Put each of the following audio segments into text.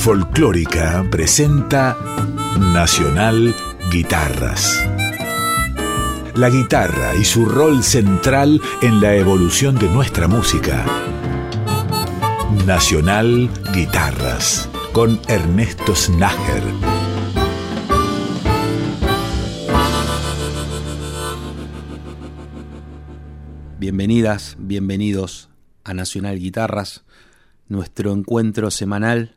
Folclórica presenta Nacional Guitarras. La guitarra y su rol central en la evolución de nuestra música. Nacional Guitarras con Ernesto Snager. Bienvenidas, bienvenidos a Nacional Guitarras, nuestro encuentro semanal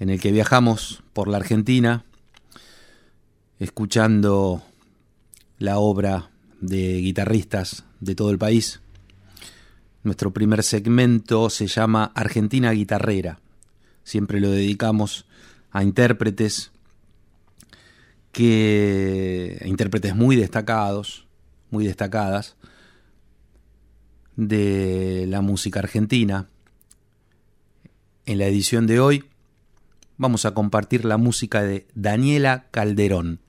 en el que viajamos por la Argentina escuchando la obra de guitarristas de todo el país. Nuestro primer segmento se llama Argentina Guitarrera. Siempre lo dedicamos a intérpretes que intérpretes muy destacados, muy destacadas de la música argentina. En la edición de hoy vamos a compartir la música de Daniela Calderón.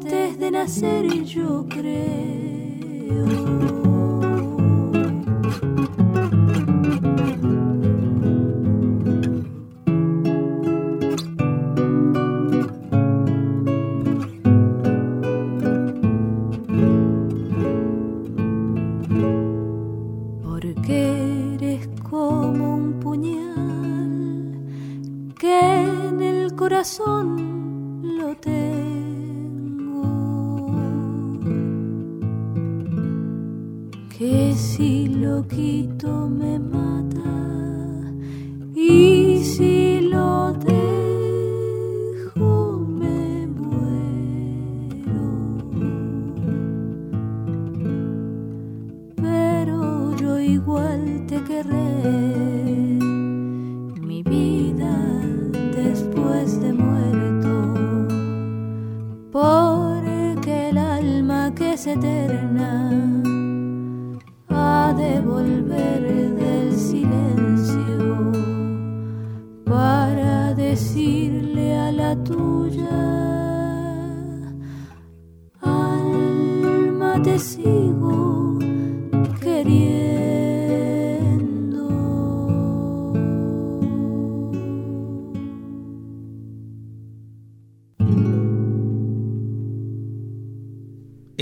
Te sigo queriendo.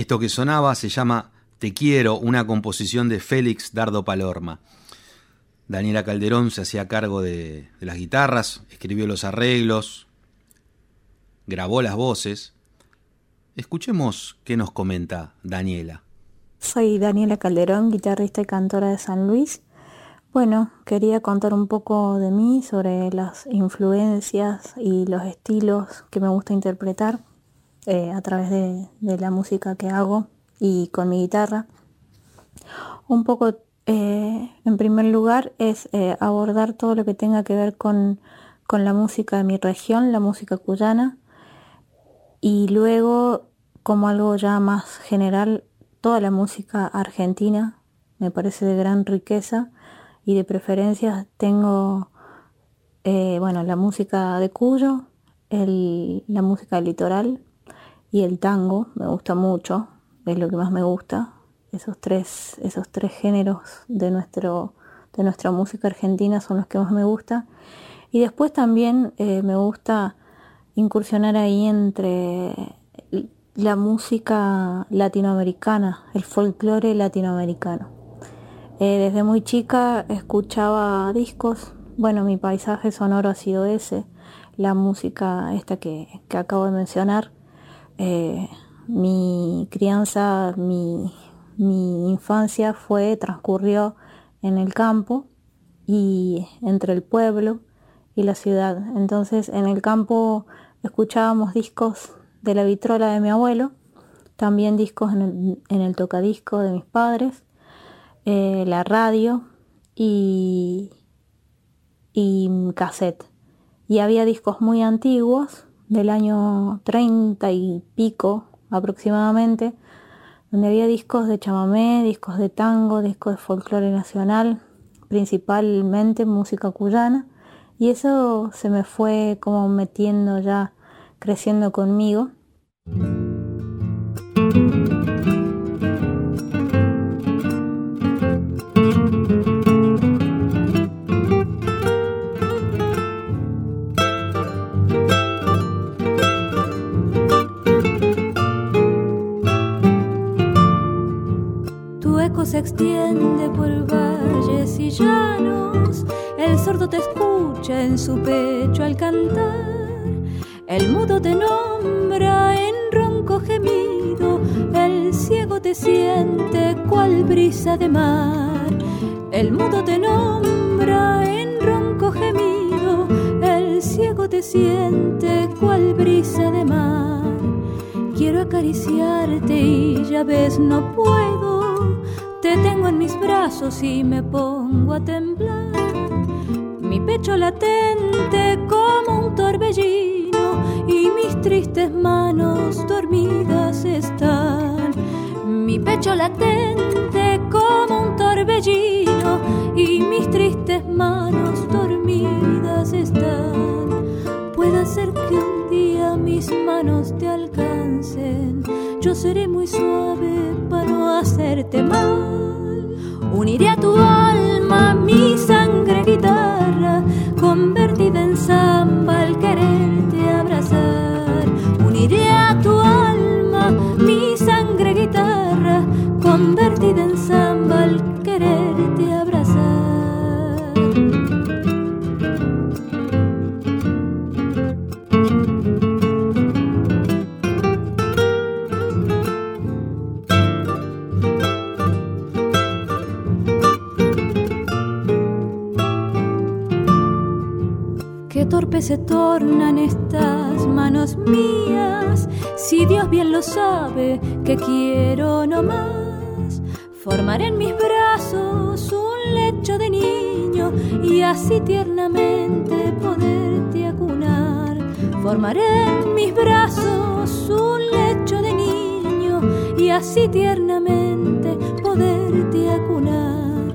Esto que sonaba se llama Te quiero, una composición de Félix Dardo Palorma. Daniela Calderón se hacía cargo de, las guitarras, escribió los arreglos, grabó las voces. Escuchemos qué nos comenta Daniela. Soy Daniela Calderón, guitarrista y cantora de San Luis. Bueno, quería contar un poco de mí sobre las influencias y los estilos que me gusta interpretar eh, a través de, la música que hago y con mi guitarra. Un poco eh, en primer lugar, es eh, abordar todo lo que tenga que ver con, la música de mi región, la música cuyana, y luego, como algo ya más general, toda la música argentina, me parece de gran riqueza, y de preferencias tengo, bueno, la música de Cuyo, la música litoral y el tango, me gusta mucho, es lo que más me gusta, esos tres, esos tres géneros de, nuestro, de nuestra música argentina son los que más me gusta. Y después también eh, me gusta incursionar ahí entre la música latinoamericana, el folclore latinoamericano. Eh, desde muy chica escuchaba discos, bueno, mi paisaje sonoro ha sido ese, la música esta que, acabo de mencionar, eh, mi crianza, mi, infancia fue, transcurrió en el campo y entre el pueblo y la ciudad. Entonces en el campo escuchábamos discos de la vitrola de mi abuelo, también discos en el, tocadisco de mis padres, eh, la radio y, y cassette. Y había discos muy antiguos, del año 30 y pico aproximadamente, donde había discos de chamamé, discos de tango, discos de folclore nacional, principalmente música cuyana, y eso se me fue como metiendo ya, creciendo conmigo. Extiende por valles y llanos, el sordo te escucha en su pecho al cantar, el mudo te nombra en ronco gemido, el ciego te siente cual brisa de mar, el mudo te nombra en ronco gemido, el ciego te siente cual brisa de mar. Quiero acariciarte y ya ves no puedo te tengo en mis brazos y me pongo a temblar. Mi pecho latente como un torbellino y mis tristes manos dormidas están. Mi pecho latente como un torbellino y mis tristes manos dormidas están. Puede ser que un día mis manos te alcancen, yo seré muy suave para no hacerte mal. Uniré a tu alma mi sangre guitarra, convertida en samba al quererte se tornan estas manos mías, si Dios bien lo sabe que quiero no más. Formar en mis brazos un lecho de niño y así tiernamente poderte acunar. Formaré en mis brazos un lecho de niño y así tiernamente poderte acunar.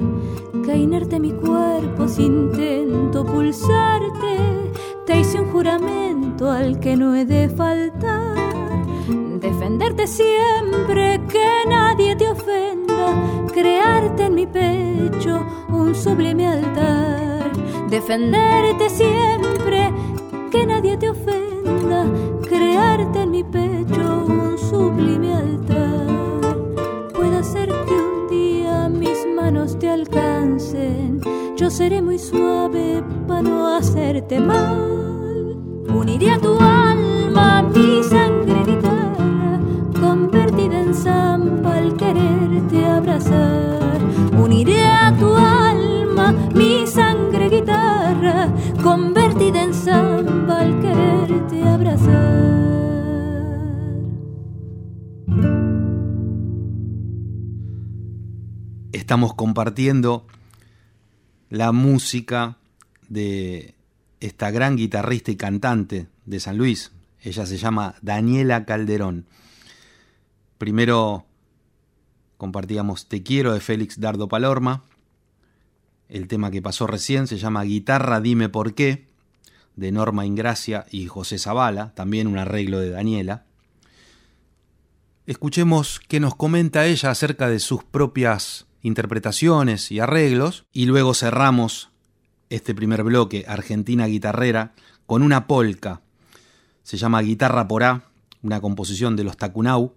Que inerte mi cuerpo si intento pulsarte te hice un juramento al que no he de faltar. Defenderte siempre, que nadie te ofenda. Crearte en mi pecho un sublime altar. Defenderte siempre, que nadie te ofenda. Crearte en mi pecho un sublime altar. hacer que un día mis manos te alcancen. Yo seré muy suave para no hacerte mal. Uniré a tu alma mi sangre guitarra, convertida en samba al quererte abrazar. Uniré a tu alma mi sangre guitarra, convertida en samba al quererte abrazar. estamos compartiendo la música de esta gran guitarrista y cantante de San Luis. Ella se llama Daniela Calderón. Primero compartíamos Te quiero de Félix Dardo Palorma. El tema que pasó recién se llama Guitarra Dime por qué, de Norma Ingracia y José Zavala, también un arreglo de Daniela. Escuchemos qué nos comenta ella acerca de sus propias interpretaciones y arreglos, y luego cerramos este primer bloque, Argentina Guitarrera, con una polca. Se llama Guitarra por A, una composición de los Tacunau,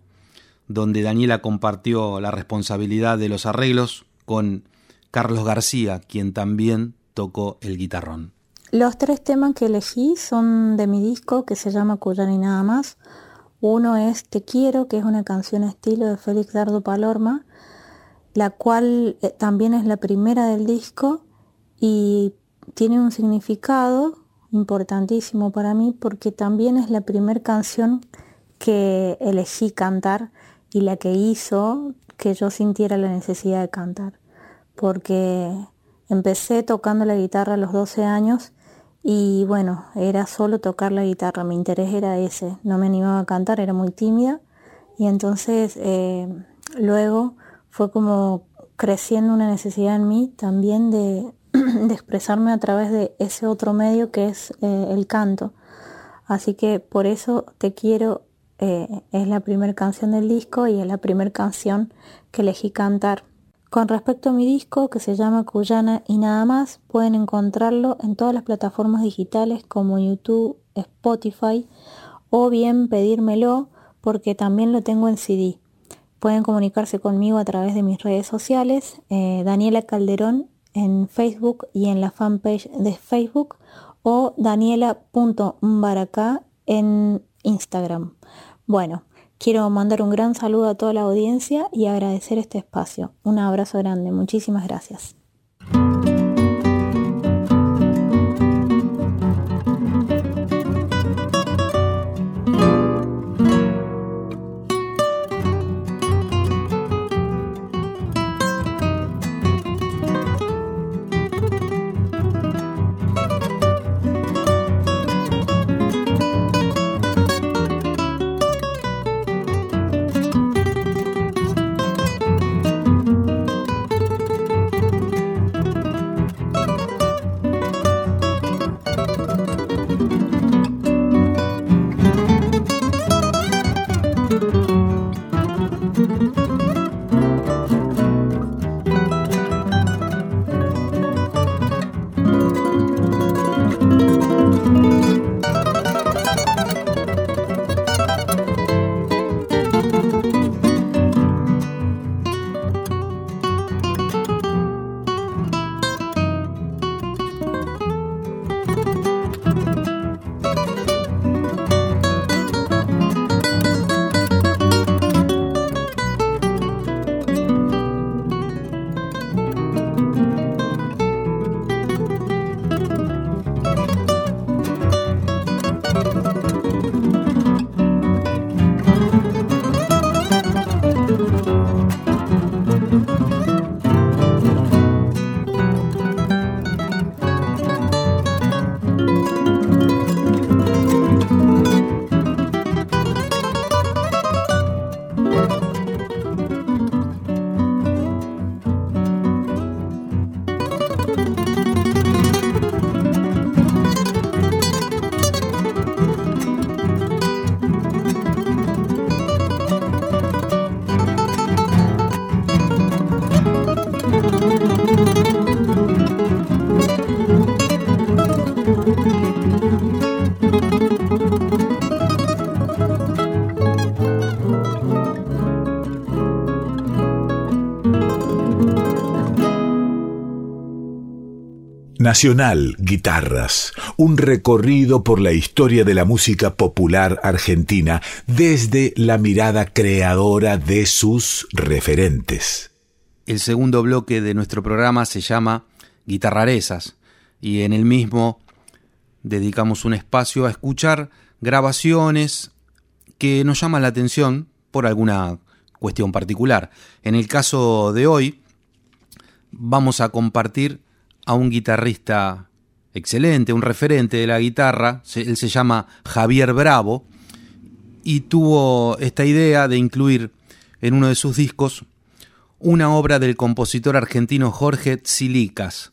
donde Daniela compartió la responsabilidad de los arreglos con Carlos García, quien también tocó el guitarrón. Los tres temas que elegí son de mi disco que se llama Cuyana y nada más. Uno es Te quiero, que es una canción estilo de Félix Dardo Palorma, la cual eh, también es la primera del disco y tiene un significado importantísimo para mí porque también es la primera canción que elegí cantar y la que hizo que yo sintiera la necesidad de cantar. Porque empecé tocando la guitarra a los 12 años y bueno, era solo tocar la guitarra, mi interés era ese, no me animaba a cantar, era muy tímida. Y entonces eh, luego fue como creciendo una necesidad en mí también de, expresarme a través de ese otro medio que es eh, el canto. Así que por eso Te quiero eh, es la primera canción del disco y es la primera canción que elegí cantar. Con respecto a mi disco que se llama Cuyana y nada más, pueden encontrarlo en todas las plataformas digitales como YouTube, Spotify o bien pedírmelo porque también lo tengo en CD. Pueden comunicarse conmigo a través de mis redes sociales, eh, Daniela Calderón en Facebook y en la fanpage de Facebook o daniela.mbaracá en Instagram. Bueno, quiero mandar un gran saludo a toda la audiencia y agradecer este espacio. Un abrazo grande, muchísimas gracias. Nacional Guitarras, un recorrido por la historia de la música popular argentina desde la mirada creadora de sus referentes. El segundo bloque de nuestro programa se llama Guitarrarezas y en el mismo dedicamos un espacio a escuchar grabaciones que nos llaman la atención por alguna cuestión particular. En el caso de hoy vamos a compartir a un guitarrista excelente, un referente de la guitarra, él se llama Javier Bravo, y tuvo esta idea de incluir en uno de sus discos una obra del compositor argentino Jorge Tsilicas.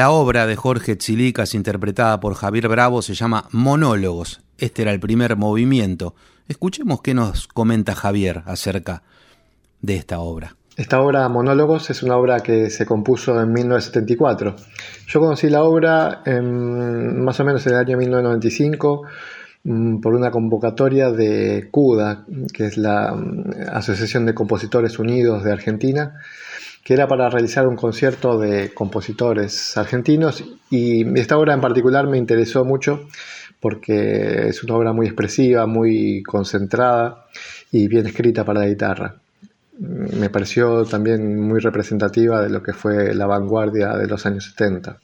La obra de Jorge Chilicas, interpretada por Javier Bravo, se llama Monólogos. Este era el primer movimiento. Escuchemos qué nos comenta Javier acerca de esta obra. Esta obra, Monólogos, es una obra que se compuso en 1974. Yo conocí la obra en, más o menos en el año 1995 mm, por una convocatoria de CUDA, que es la mm, Asociación de Compositores Unidos de Argentina, que era para realizar un concierto de compositores argentinos y esta obra en particular me interesó mucho porque es una obra muy expresiva, muy concentrada y bien escrita para la guitarra. Me pareció también muy representativa de lo que fue la vanguardia de los años 70.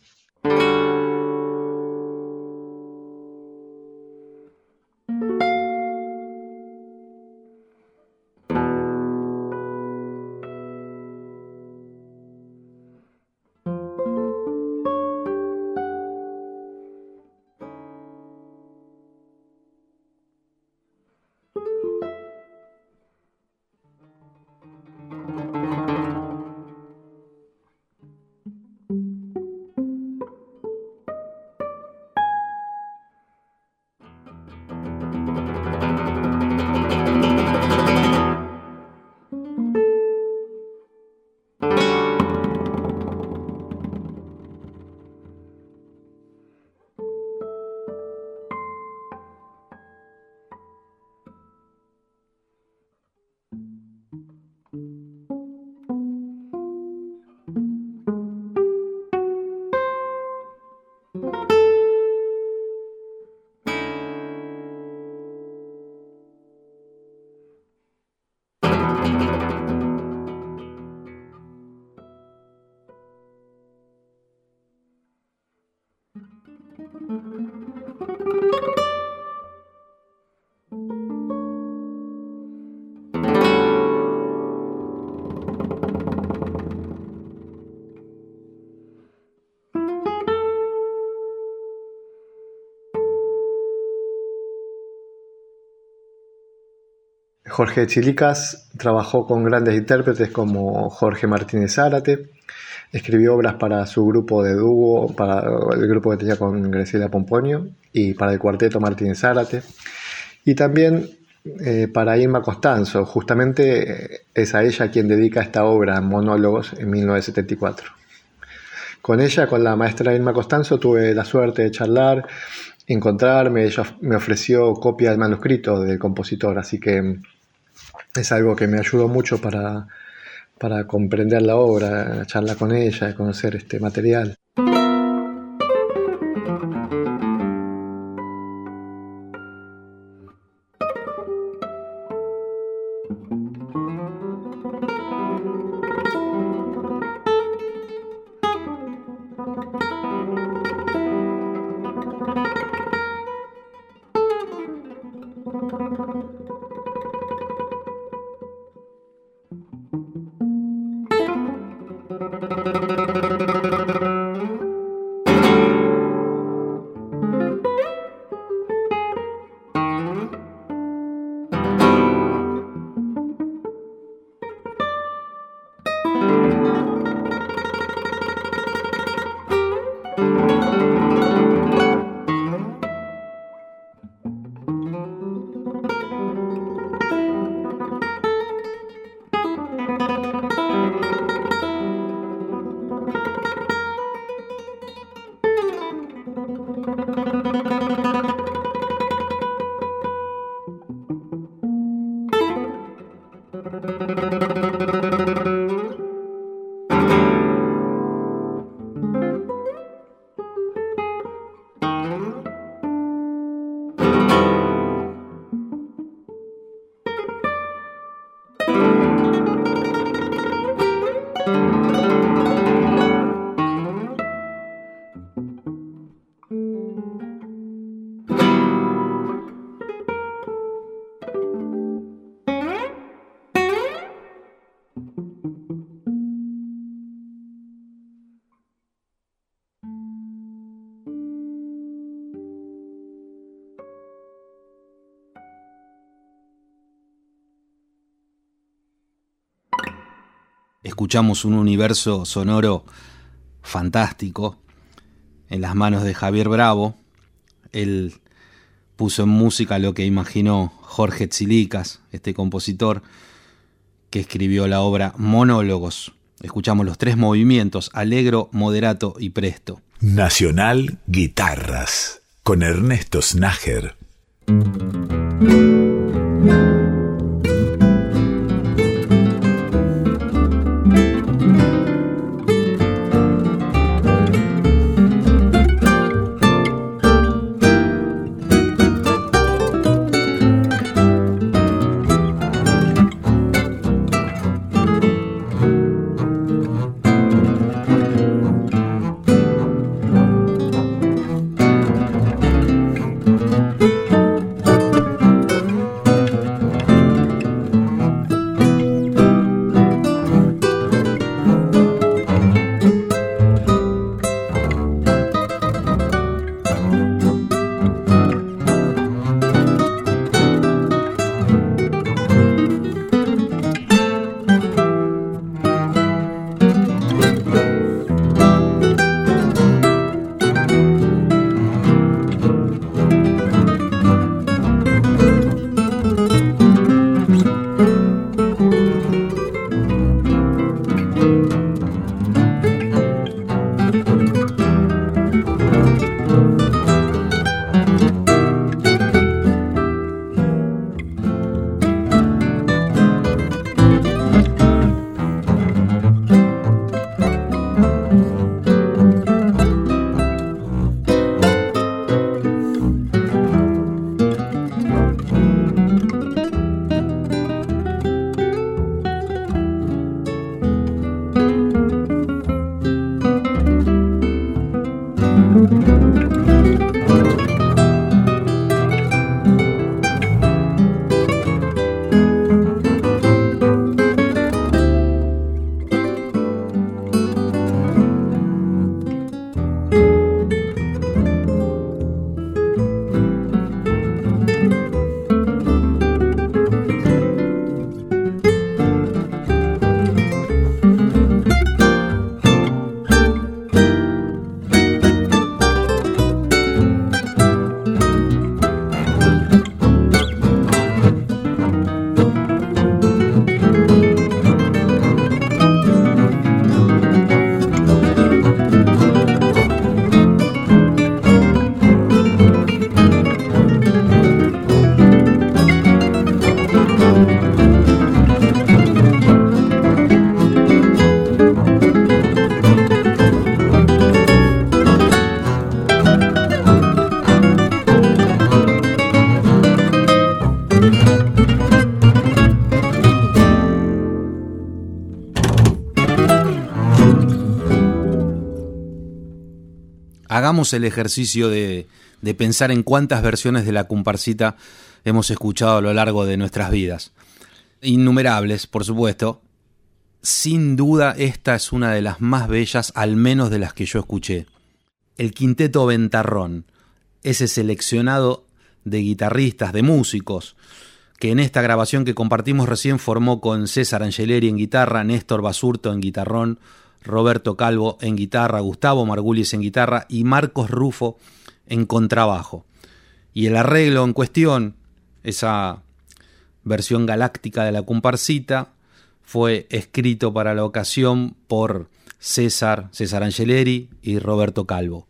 Jorge Chilicas trabajó con grandes intérpretes como Jorge Martínez Zárate, escribió obras para su grupo de dúo, para el grupo que tenía con Graciela Pomponio y para el cuarteto Martínez Zárate, y también eh, para Irma Costanzo, justamente es a ella quien dedica esta obra, Monólogos, en 1974. Con ella, con la maestra Irma Costanzo, tuve la suerte de charlar, encontrarme, ella me ofreció copia del manuscrito del compositor, así que es algo que me ayudó mucho para, para comprender la obra, charlar con ella, conocer este material. Escuchamos un universo sonoro fantástico en las manos de Javier Bravo. Él puso en música lo que imaginó Jorge Tzilicas, este compositor que escribió la obra Monólogos. Escuchamos los tres movimientos, alegro, moderato y presto. Nacional Guitarras, con Ernesto Snager. Hagamos el ejercicio de, de pensar en cuántas versiones de la comparsita hemos escuchado a lo largo de nuestras vidas. Innumerables, por supuesto. Sin duda esta es una de las más bellas, al menos de las que yo escuché. El quinteto Ventarrón, ese seleccionado de guitarristas, de músicos, que en esta grabación que compartimos recién formó con César Angeleri en guitarra, Néstor Basurto en guitarrón, Roberto Calvo en guitarra, Gustavo Margulis en guitarra y Marcos Rufo en contrabajo. Y el arreglo en cuestión, esa versión galáctica de la comparsita, fue escrito para la ocasión por César, César Angeleri y Roberto Calvo.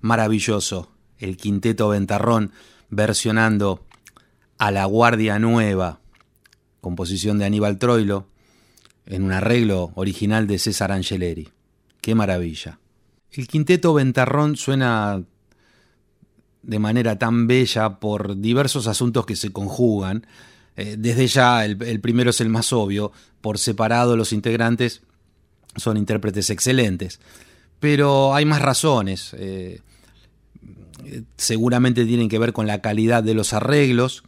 Maravilloso, el quinteto Ventarrón versionando a La Guardia Nueva, composición de Aníbal Troilo, en un arreglo original de César Angeleri. Qué maravilla. El quinteto Ventarrón suena de manera tan bella por diversos asuntos que se conjugan. Eh, desde ya, el, primero es el más obvio, por separado los integrantes son intérpretes excelentes. Pero hay más razones. Eh, seguramente tienen que ver con la calidad de los arreglos,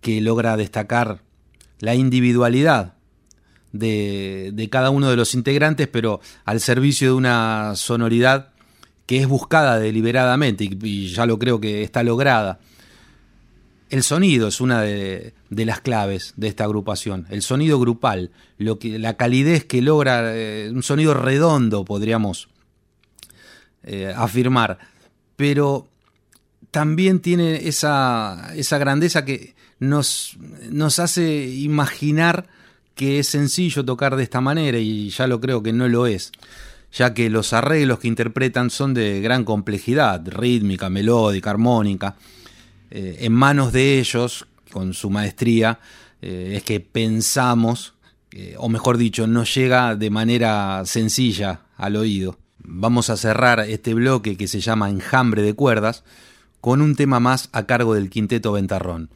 que logra destacar la individualidad de, cada uno de los integrantes, pero al servicio de una sonoridad que es buscada deliberadamente y, ya lo creo que está lograda. El sonido es una de, las claves de esta agrupación, el sonido grupal, lo que, la calidez que logra, eh, un sonido redondo, podríamos eh, afirmar pero también tiene esa, esa grandeza que nos, nos hace imaginar que es sencillo tocar de esta manera y ya lo creo que no lo es, ya que los arreglos que interpretan son de gran complejidad, rítmica, melódica, armónica, eh, en manos de ellos, con su maestría, eh, es que pensamos, o mejor dicho, no llega de manera sencilla al oído. Vamos a cerrar este bloque que se llama Enjambre de Cuerdas con un tema más a cargo del Quinteto Ventarrón.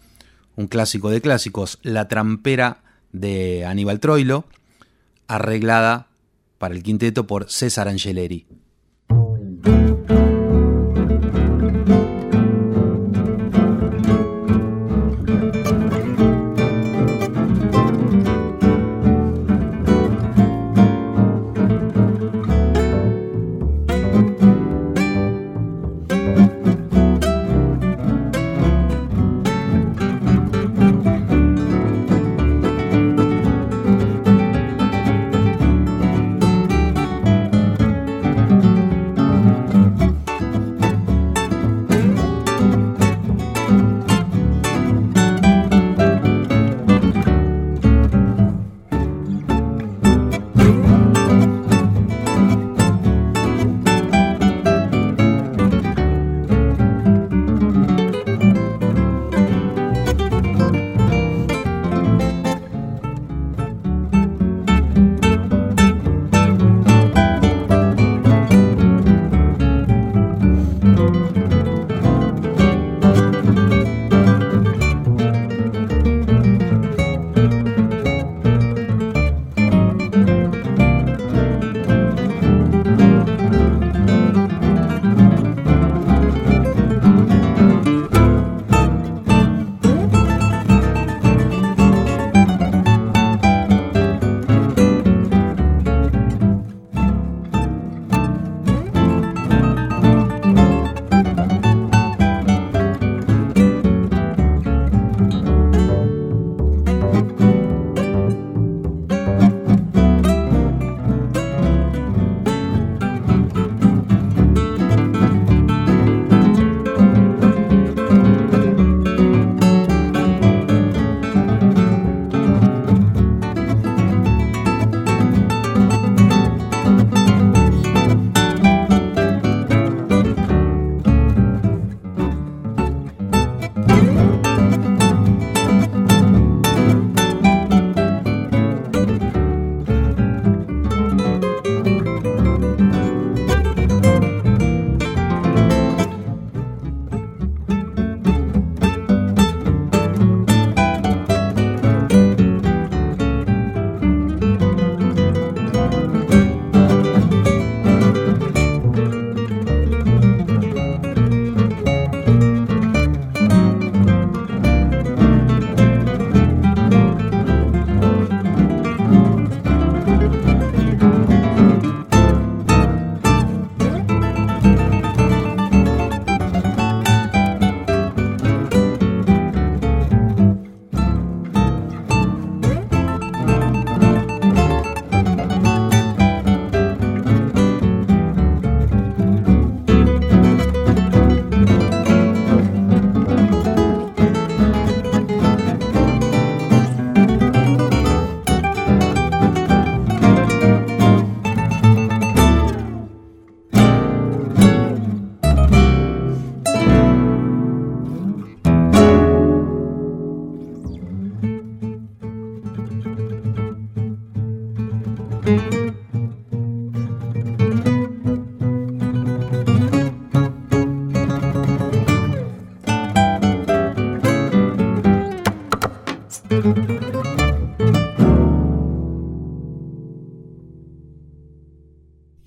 Un clásico de clásicos, La Trampera de Aníbal Troilo, arreglada para el quinteto por César Angeleri.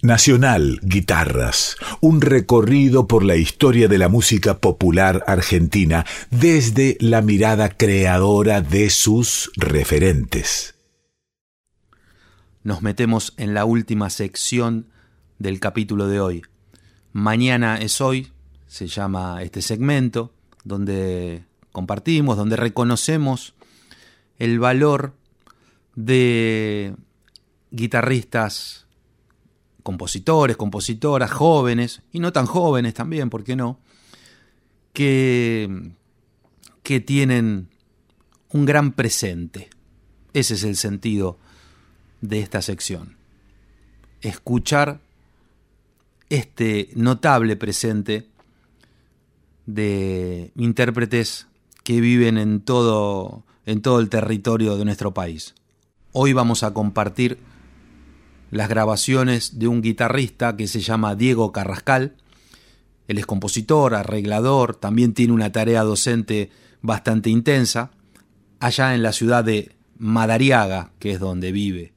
Nacional Guitarras, un recorrido por la historia de la música popular argentina desde la mirada creadora de sus referentes. Nos metemos en la última sección del capítulo de hoy. Mañana es hoy, se llama este segmento, donde compartimos, donde reconocemos el valor de guitarristas compositores, compositoras, jóvenes, y no tan jóvenes también, ¿por qué no? Que, que tienen un gran presente. Ese es el sentido de esta sección. Escuchar este notable presente de intérpretes que viven en todo, en todo el territorio de nuestro país. Hoy vamos a compartir las grabaciones de un guitarrista que se llama Diego Carrascal. Él es compositor, arreglador, también tiene una tarea docente bastante intensa, allá en la ciudad de Madariaga, que es donde vive.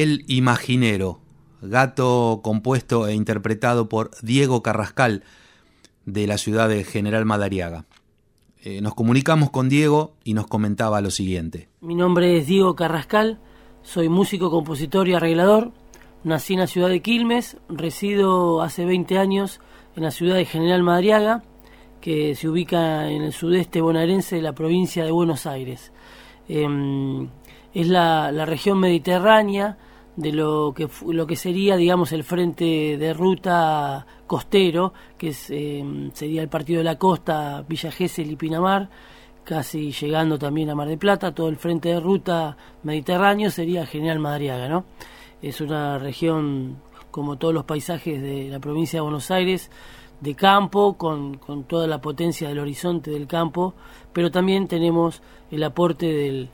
El Imaginero, gato compuesto e interpretado por Diego Carrascal de la ciudad de General Madariaga. Eh, nos comunicamos con Diego y nos comentaba lo siguiente. Mi nombre es Diego Carrascal, soy músico, compositor y arreglador. Nací en la ciudad de Quilmes, resido hace 20 años en la ciudad de General Madariaga, que se ubica en el sudeste bonaerense de la provincia de Buenos Aires. Em, es la, la región mediterránea de lo que lo que sería digamos el frente de ruta costero que es, eh, sería el partido de la costa Villa Gesell y Pinamar casi llegando también a Mar de Plata todo el frente de ruta mediterráneo sería General Madariaga no es una región como todos los paisajes de la provincia de Buenos Aires de campo con, con toda la potencia del horizonte del campo pero también tenemos el aporte del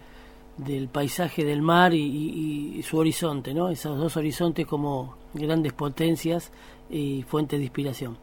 del paisaje del mar y, su horizonte, ¿no? Esos dos horizontes como grandes potencias y fuentes de inspiración.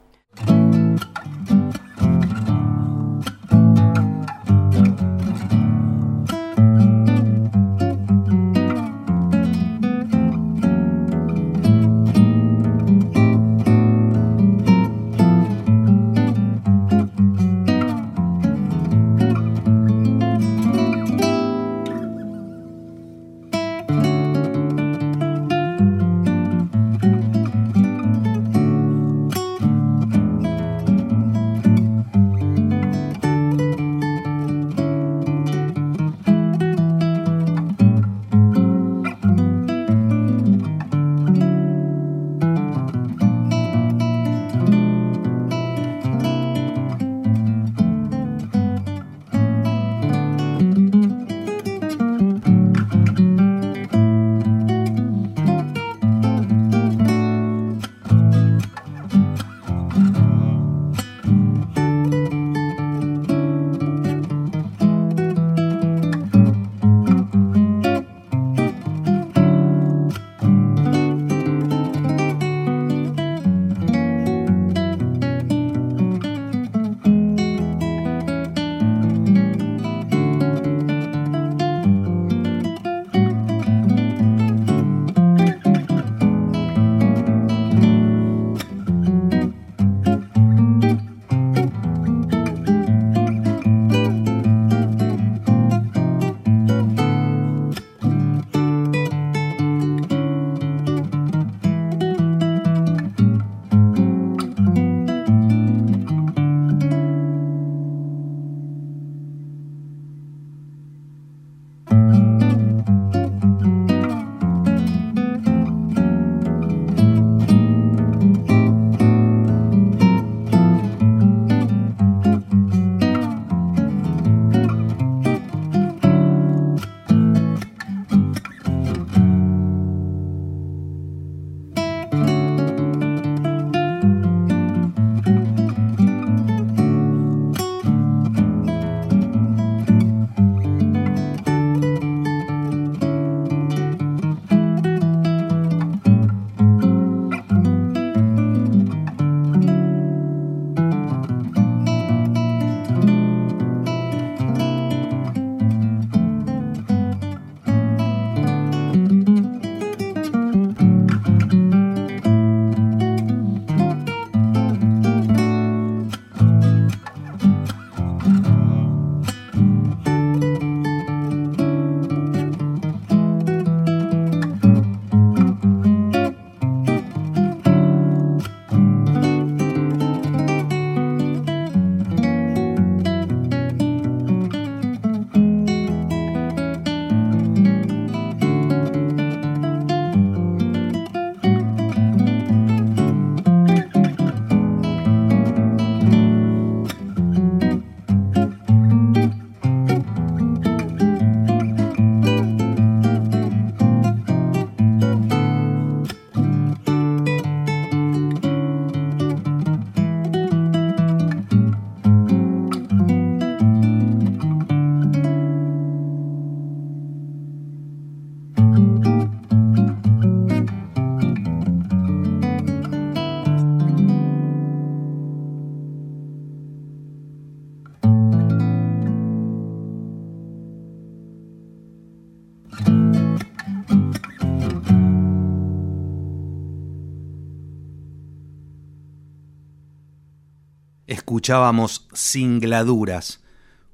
Escuchábamos Singladuras,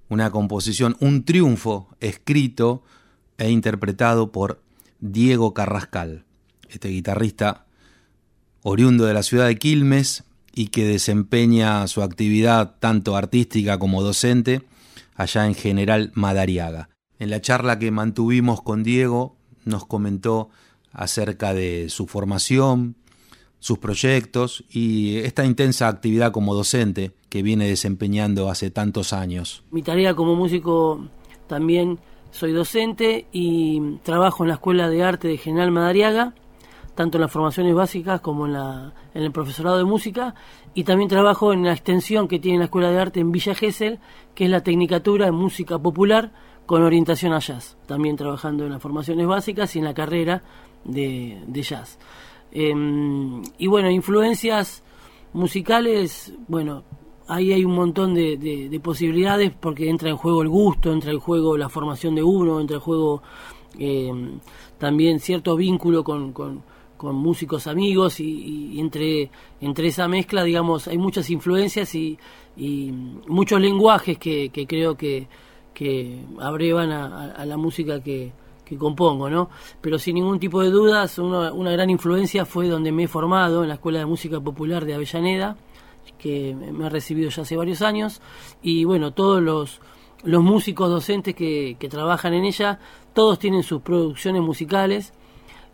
una composición, un triunfo escrito e interpretado por Diego Carrascal, este guitarrista oriundo de la ciudad de Quilmes y que desempeña su actividad tanto artística como docente allá en General Madariaga. En la charla que mantuvimos con Diego nos comentó acerca de su formación, sus proyectos y esta intensa actividad como docente que viene desempeñando hace tantos años. Mi tarea como músico también soy docente y trabajo en la Escuela de Arte de General Madariaga, tanto en las formaciones básicas como en, la, en el profesorado de música, y también trabajo en la extensión que tiene la Escuela de Arte en Villa Gesell, que es la Tecnicatura en Música Popular con orientación a jazz, también trabajando en las formaciones básicas y en la carrera de, jazz. Em, y bueno, influencias musicales, bueno, ahí hay un montón de, posibilidades porque entra en juego el gusto, entra en juego la formación de uno, entra en juego em, también cierto vínculo con, con, músicos amigos y, entre, entre esa mezcla, digamos, hay muchas influencias y, muchos lenguajes que, creo que, que abrevan a la música que, que compongo, ¿no? Pero sin ningún tipo de dudas, una, gran influencia fue donde me he formado, en la Escuela de Música Popular de Avellaneda, que me ha recibido ya hace varios años, y bueno, todos los, los músicos docentes que, que trabajan en ella, todos tienen sus producciones musicales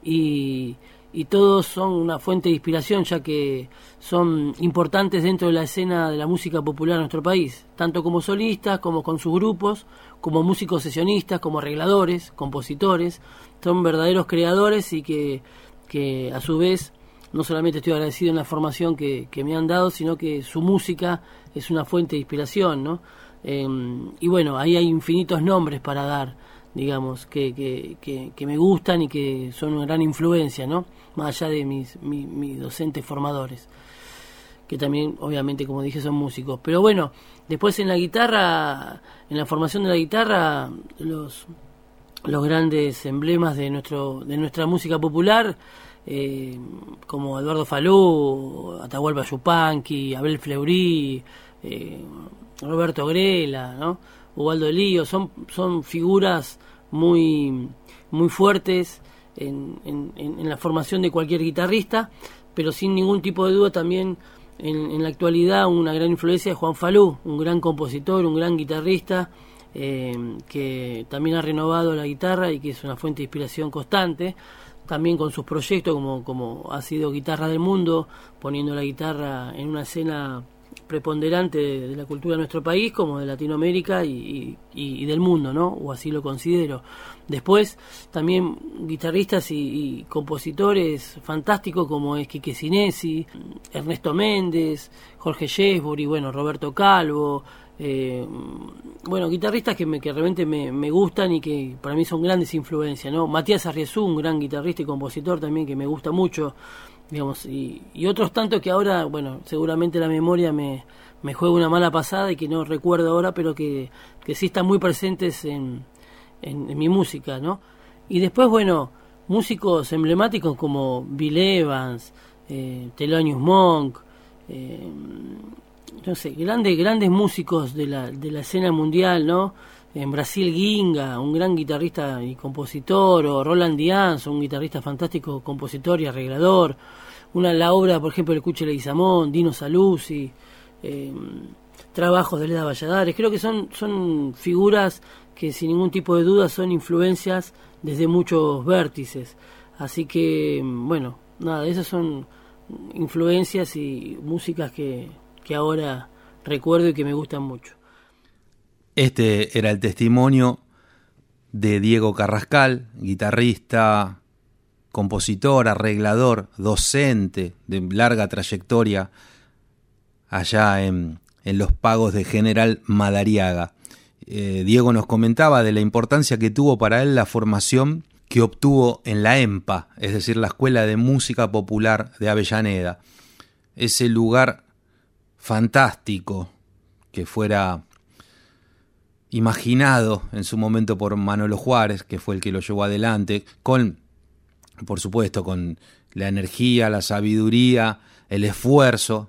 y, y todos son una fuente de inspiración ya que son importantes dentro de la escena de la música popular en nuestro país, tanto como solistas como con sus grupos, como músicos sesionistas, como arregladores, compositores, son verdaderos creadores y que, que a su vez no solamente estoy agradecido en la formación que, me han dado, sino que su música es una fuente de inspiración, ¿no? Em, y bueno, ahí hay infinitos nombres para dar, digamos, que, que, que, me gustan y que son una gran influencia, ¿no? Más allá de mis, mis docentes formadores que también obviamente como dije son músicos. Pero bueno, después en la guitarra, en la formación de la guitarra, los, los grandes emblemas de, nuestro, de nuestra música popular, eh, como Eduardo Falú, Atahualpa Yupanqui, Abel Fleury, eh, Roberto Grela, ¿no? Ubaldo Lío, son, son figuras muy, muy fuertes en, en, en la formación de cualquier guitarrista, pero sin ningún tipo de duda también en, la actualidad una gran influencia es Juan Falú, un gran compositor, un gran guitarrista, eh, que también ha renovado la guitarra y que es una fuente de inspiración constante, también con sus proyectos como, como ha sido Guitarra del Mundo, poniendo la guitarra en una escena preponderante de, la cultura de nuestro país como de Latinoamérica y, del mundo, ¿no? O así lo considero. Después, también guitarristas y, compositores fantásticos como es Quique Sinesi, Ernesto Méndez, Jorge y bueno, Roberto Calvo, eh, bueno, guitarristas que, me, que realmente me, me, gustan y que para mí son grandes influencias, ¿no? Matías Arriesú, un gran guitarrista y compositor también que me gusta mucho digamos, y, otros tantos que ahora, bueno, seguramente la memoria me, me juega una mala pasada y que no recuerdo ahora, pero que, que sí están muy presentes en, en, mi música, ¿no? Y después, bueno, músicos emblemáticos como Bill Evans, eh, Thelonious Monk, eh, no grandes, grandes músicos de la, de la escena mundial, ¿no? En Brasil Ginga, un gran guitarrista y compositor, o Roland Diaz, un guitarrista fantástico, compositor y arreglador. Una la obra, por ejemplo, de Cuche Leguizamón, Dino Saluzzi, eh, trabajos de Leda Valladares. Creo que son, son figuras que sin ningún tipo de duda son influencias desde muchos vértices. Así que, bueno, nada, esas son influencias y músicas que, que ahora recuerdo y que me gustan mucho. Este era el testimonio de Diego Carrascal, guitarrista, compositor, arreglador, docente de larga trayectoria allá en, los pagos de General Madariaga. Eh, Diego nos comentaba de la importancia que tuvo para él la formación que obtuvo en la EMPA, es decir, la Escuela de Música Popular de Avellaneda. Ese lugar fantástico que fuera imaginado en su momento por Manolo Juárez, que fue el que lo llevó adelante, con, por supuesto, con la energía, la sabiduría, el esfuerzo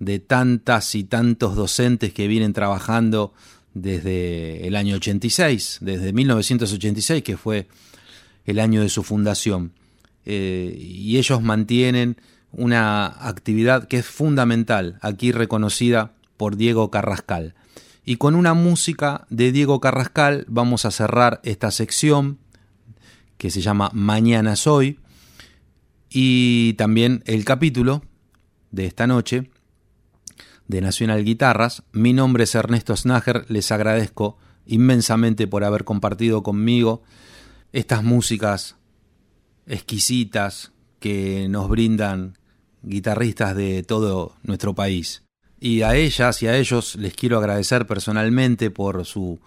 de tantas y tantos docentes que vienen trabajando desde el año 86, desde 1986, que fue el año de su fundación. Eh, y ellos mantienen una actividad que es fundamental, aquí reconocida por Diego Carrascal. Y con una música de Diego Carrascal vamos a cerrar esta sección que se llama Mañana Soy y también el capítulo de esta noche de Nacional Guitarras. Mi nombre es Ernesto Snager, les agradezco inmensamente por haber compartido conmigo estas músicas exquisitas que nos brindan guitarristas de todo nuestro país. Y a ellas y a ellos les quiero agradecer personalmente por su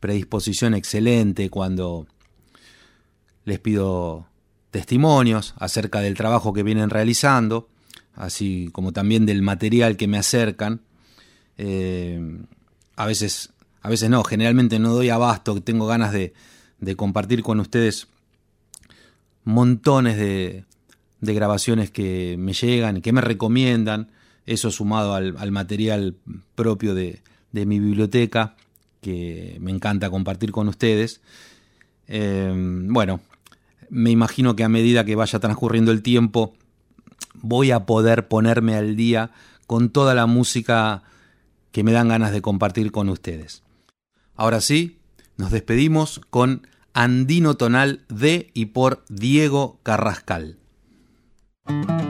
predisposición excelente cuando les pido testimonios acerca del trabajo que vienen realizando, así como también del material que me acercan. Eh, a veces, a veces no, generalmente no doy abasto, tengo ganas de, de compartir con ustedes montones de, de grabaciones que me llegan que me recomiendan, eso sumado al, material propio de, mi biblioteca, que me encanta compartir con ustedes. Eh, bueno, me imagino que a medida que vaya transcurriendo el tiempo, voy a poder ponerme al día con toda la música que me dan ganas de compartir con ustedes. Ahora sí, nos despedimos con Andino Tonal de y por Diego Carrascal. Thank you.